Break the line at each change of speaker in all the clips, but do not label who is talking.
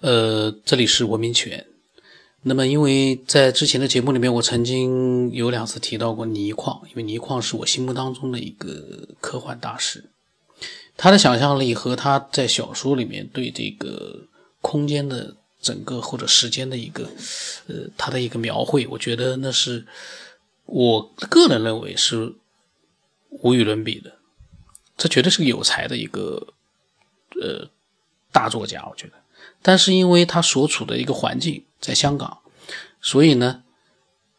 呃，这里是文明犬。那么，因为在之前的节目里面，我曾经有两次提到过倪匡，因为倪匡是我心目当中的一个科幻大师，他的想象力和他在小说里面对这个空间的整个或者时间的一个，呃，他的一个描绘，我觉得那是我个人认为是无与伦比的，这绝对是个有才的一个，呃，大作家，我觉得。但是因为他所处的一个环境在香港，所以呢，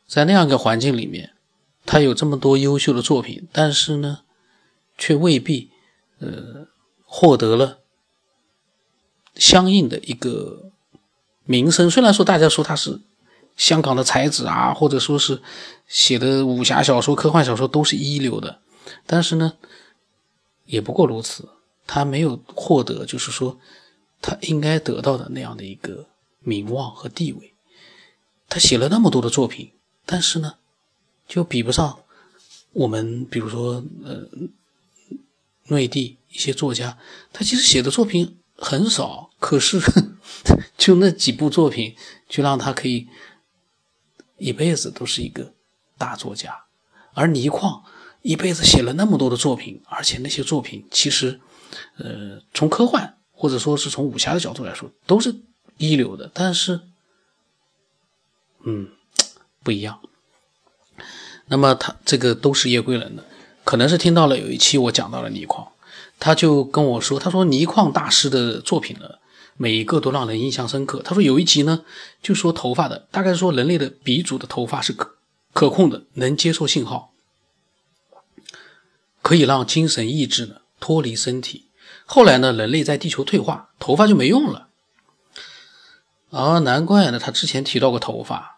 在那样一个环境里面，他有这么多优秀的作品，但是呢，却未必呃获得了相应的一个名声。虽然说大家说他是香港的才子啊，或者说是写的武侠小说、科幻小说都是一流的，但是呢，也不过如此，他没有获得，就是说。他应该得到的那样的一个名望和地位，他写了那么多的作品，但是呢，就比不上我们，比如说呃，内地一些作家，他其实写的作品很少，可是 就那几部作品，就让他可以一辈子都是一个大作家。而倪匡一辈子写了那么多的作品，而且那些作品其实，呃，从科幻。或者说是从武侠的角度来说，都是一流的，但是，嗯，不一样。那么他这个都是叶归人的，可能是听到了有一期我讲到了倪匡，他就跟我说，他说倪匡大师的作品呢，每一个都让人印象深刻。他说有一集呢，就说头发的，大概说人类的鼻祖的头发是可可控的，能接受信号，可以让精神意志呢脱离身体。后来呢，人类在地球退化，头发就没用了。啊，难怪呢，他之前提到过头发，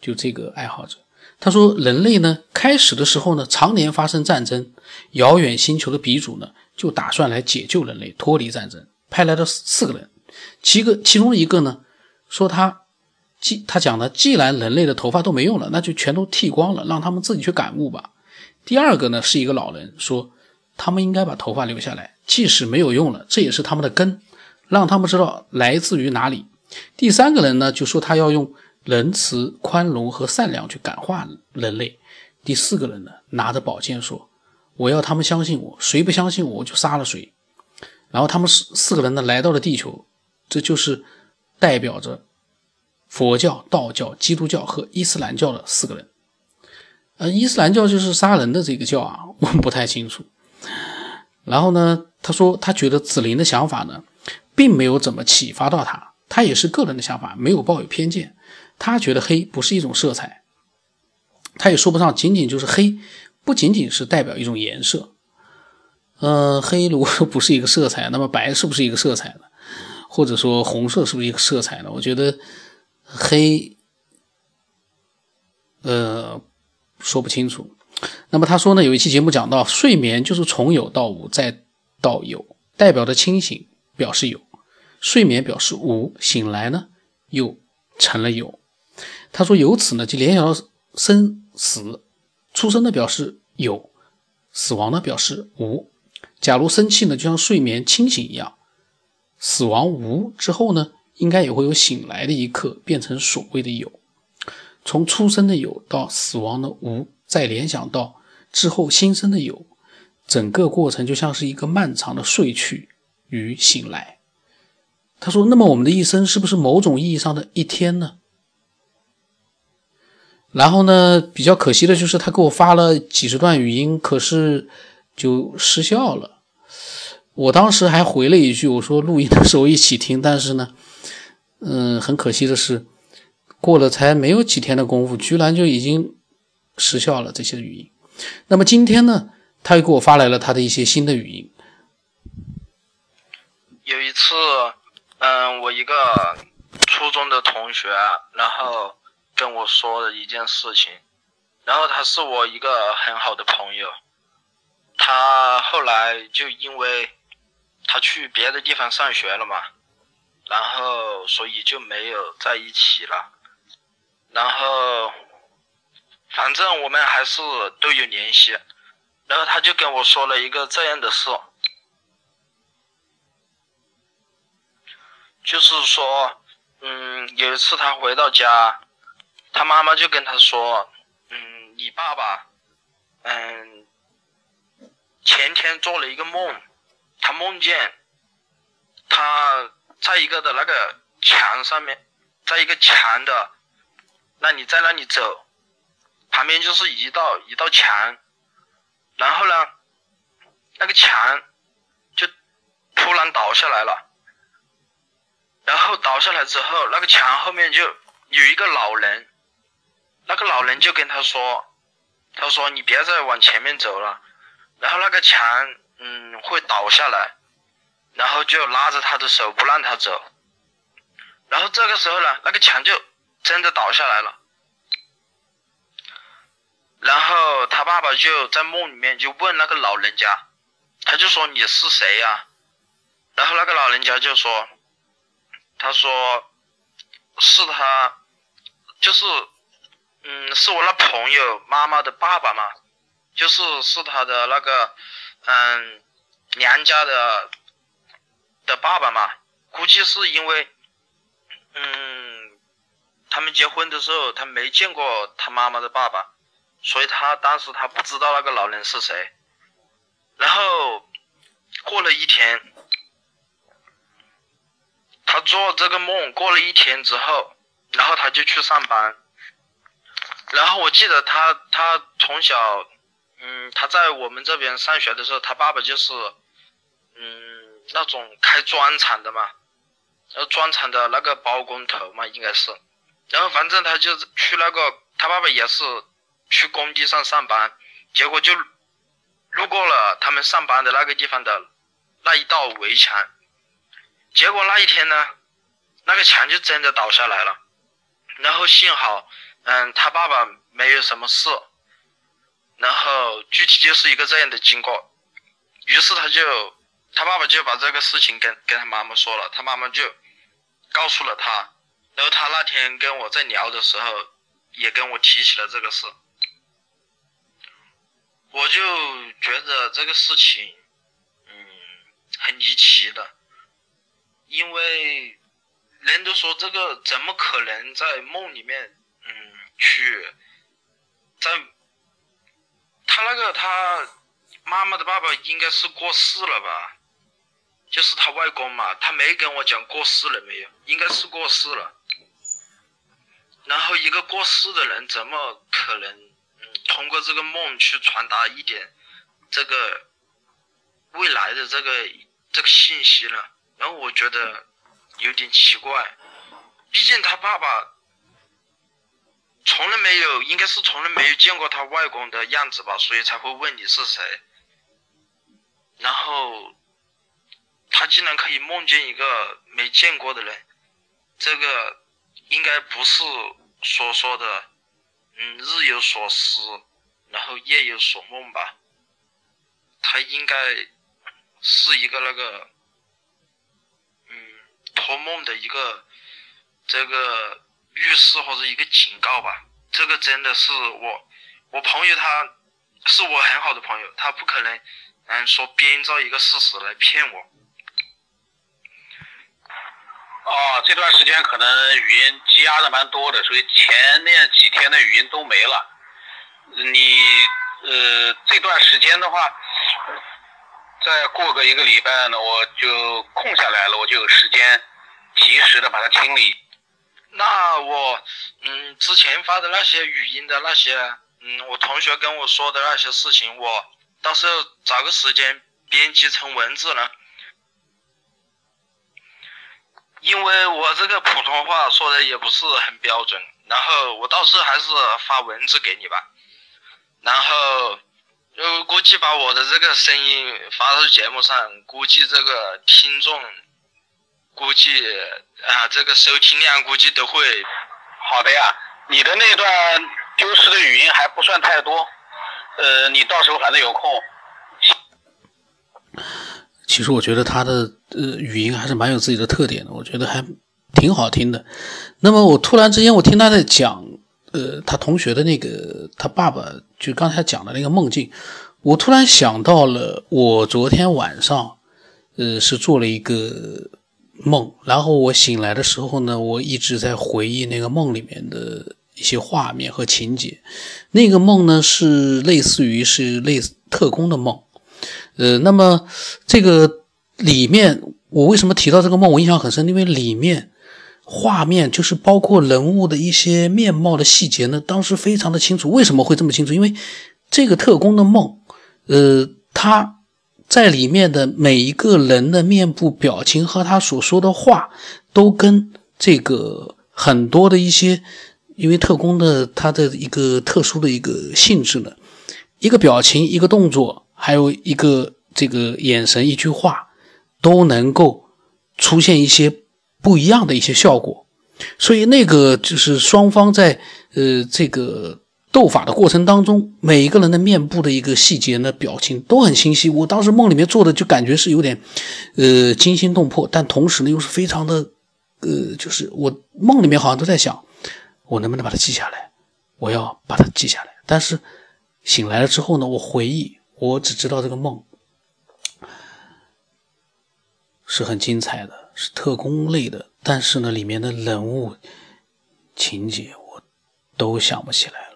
就这个爱好者，他说人类呢，开始的时候呢，常年发生战争，遥远星球的鼻祖呢，就打算来解救人类，脱离战争，派来了四个人，其个其中一个呢，说他既他讲的，既然人类的头发都没用了，那就全都剃光了，让他们自己去感悟吧。第二个呢，是一个老人说。他们应该把头发留下来，即使没有用了，这也是他们的根，让他们知道来自于哪里。第三个人呢，就说他要用仁慈、宽容和善良去感化人类。第四个人呢，拿着宝剑说：“我要他们相信我，谁不相信我，我就杀了谁。”然后他们四四个人呢，来到了地球，这就是代表着佛教、道教、基督教和伊斯兰教的四个人。呃，伊斯兰教就是杀人的这个教啊，我们不太清楚。然后呢，他说他觉得紫菱的想法呢，并没有怎么启发到他，他也是个人的想法，没有抱有偏见。他觉得黑不是一种色彩，他也说不上仅仅就是黑，不仅仅是代表一种颜色。呃，黑如果不是一个色彩，那么白是不是一个色彩呢？或者说红色是不是一个色彩呢？我觉得黑，呃，说不清楚。那么他说呢，有一期节目讲到，睡眠就是从有到无再到有，代表着清醒表示有，睡眠表示无，醒来呢又成了有。他说由此呢就联想到生死，出生的表示有，死亡呢表示无。假如生气呢就像睡眠清醒一样，死亡无之后呢，应该也会有醒来的一刻，变成所谓的有。从出生的有到死亡的无。再联想到之后新生的有，整个过程就像是一个漫长的睡去与醒来。他说：“那么我们的一生是不是某种意义上的一天呢？”然后呢，比较可惜的就是他给我发了几十段语音，可是就失效了。我当时还回了一句：“我说录音的时候一起听。”但是呢，嗯，很可惜的是，过了才没有几天的功夫，居然就已经。失效了这些语音，那么今天呢，他又给我发来了他的一些新的语音。
有一次，嗯，我一个初中的同学，然后跟我说了一件事情，然后他是我一个很好的朋友，他后来就因为他去别的地方上学了嘛，然后所以就没有在一起了，然后。反正我们还是都有联系，然后他就跟我说了一个这样的事，就是说，嗯，有一次他回到家，他妈妈就跟他说，嗯，你爸爸，嗯，前天做了一个梦，他梦见他在一个的那个墙上面，在一个墙的，那你在那里走，旁边就是一道一道墙，然后呢，那个墙就突然倒下来了。然后倒下来之后，那个墙后面就有一个老人，那个老人就跟他说：“他说你别再往前面走了，然后那个墙嗯会倒下来，然后就拉着他的手不让他走。然后这个时候呢，那个墙就真的倒下来了。然后他爸爸就在梦里面就问那个老人家，他就说你是谁呀？然后那个老人家就说。他说：“是他，就是，嗯，是我那朋友妈妈的爸爸嘛，就是是他的那个，嗯，娘家的的爸爸嘛。估计是因为，嗯，他们结婚的时候他没见过他妈妈的爸爸，所以他当时他不知道那个老人是谁。然后过了一天。”他做这个梦过了一天之后，然后他就去上班。然后我记得他他从小，嗯，他在我们这边上学的时候，他爸爸就是，嗯，那种开砖厂的嘛，呃，砖厂的那个包工头嘛，应该是。然后反正他就去那个，他爸爸也是去工地上上班，结果就路过了他们上班的那个地方的那一道围墙。结果那一天呢，那个墙就真的倒下来了，然后幸好，嗯，他爸爸没有什么事，然后具体就是一个这样的经过，于是他就，他爸爸就把这个事情跟跟他妈妈说了，他妈妈就告诉了他，然后他那天跟我在聊的时候，也跟我提起了这个事，我就觉得这个事情，嗯，很离奇的。因为人都说这个怎么可能在梦里面，嗯，去在他那个他妈妈的爸爸应该是过世了吧？就是他外公嘛，他没跟我讲过世了没有，应该是过世了。然后一个过世的人怎么可能，通过这个梦去传达一点这个未来的这个这个信息呢？然后我觉得有点奇怪，毕竟他爸爸从来没有，应该是从来没有见过他外公的样子吧，所以才会问你是谁。然后他竟然可以梦见一个没见过的人，这个应该不是所说的，嗯，日有所思，然后夜有所梦吧？他应该是一个那个。嗯托梦的一个这个预示或者一个警告吧，这个真的是我我朋友他是我很好的朋友，他不可能嗯说编造一个事实来骗我。
哦，这段时间可能语音积压的蛮多的，所以前面几天的语音都没了。你呃这段时间的话。再过个一个礼拜呢，我就空下来了，我就有时间及时的把它清理。
那我嗯之前发的那些语音的那些嗯我同学跟我说的那些事情，我到时候找个时间编辑成文字呢。因为我这个普通话说的也不是很标准，然后我到时候还是发文字给你吧，然后。就估计把我的这个声音发到节目上，估计这个听众，估计啊，这个收听量估计都会
好的呀。你的那段丢失的语音还不算太多，呃，你到时候反正有空。
其实我觉得他的呃语音还是蛮有自己的特点的，我觉得还挺好听的。那么我突然之间我听他在讲。呃，他同学的那个，他爸爸就刚才讲的那个梦境，我突然想到了，我昨天晚上，呃，是做了一个梦，然后我醒来的时候呢，我一直在回忆那个梦里面的一些画面和情节。那个梦呢，是类似于是类似特工的梦。呃，那么这个里面，我为什么提到这个梦？我印象很深，因为里面画面就是包括人物的一些面貌的细节呢，当时非常的清楚。为什么会这么清楚？因为这个特工的梦，呃，他。在里面的每一个人的面部表情和他所说的话，都跟这个很多的一些，因为特工的他的一个特殊的一个性质呢，一个表情、一个动作，还有一个这个眼神、一句话，都能够出现一些不一样的一些效果，所以那个就是双方在呃这个。斗法的过程当中，每一个人的面部的一个细节呢，表情都很清晰。我当时梦里面做的就感觉是有点，呃，惊心动魄，但同时呢又是非常的，呃，就是我梦里面好像都在想，我能不能把它记下来？我要把它记下来。但是醒来了之后呢，我回忆，我只知道这个梦是很精彩的，是特工类的，但是呢，里面的人物情节我都想不起来了。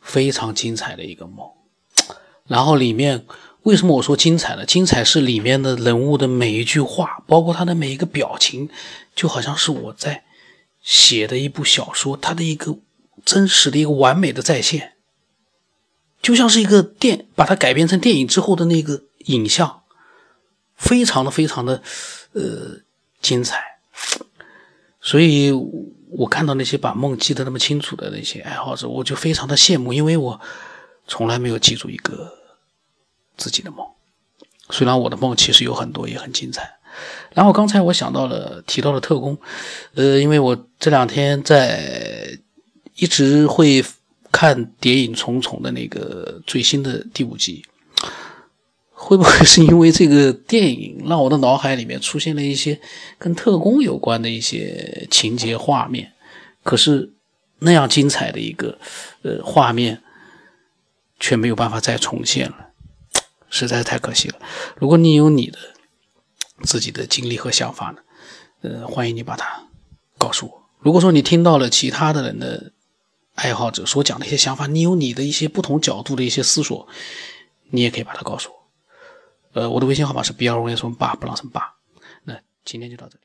非常精彩的一个梦，然后里面为什么我说精彩呢？精彩是里面的人物的每一句话，包括他的每一个表情，就好像是我在写的一部小说，它的一个真实的一个完美的再现，就像是一个电，把它改编成电影之后的那个影像，非常的非常的呃精彩，所以。我看到那些把梦记得那么清楚的那些爱好者，我就非常的羡慕，因为我从来没有记住一个自己的梦。虽然我的梦其实有很多，也很精彩。然后刚才我想到了提到了特工，呃，因为我这两天在一直会看《谍影重重》的那个最新的第五集。会不会是因为这个电影让我的脑海里面出现了一些跟特工有关的一些情节画面？可是那样精彩的一个呃画面却没有办法再重现了，实在是太可惜了。如果你有你的自己的经历和想法呢？呃，欢迎你把它告诉我。如果说你听到了其他的人的爱好者所讲的一些想法，你有你的一些不同角度的一些思索，你也可以把它告诉我。呃，我的微信号码是 b r o s 八，不浪什么八。那今天就到这里。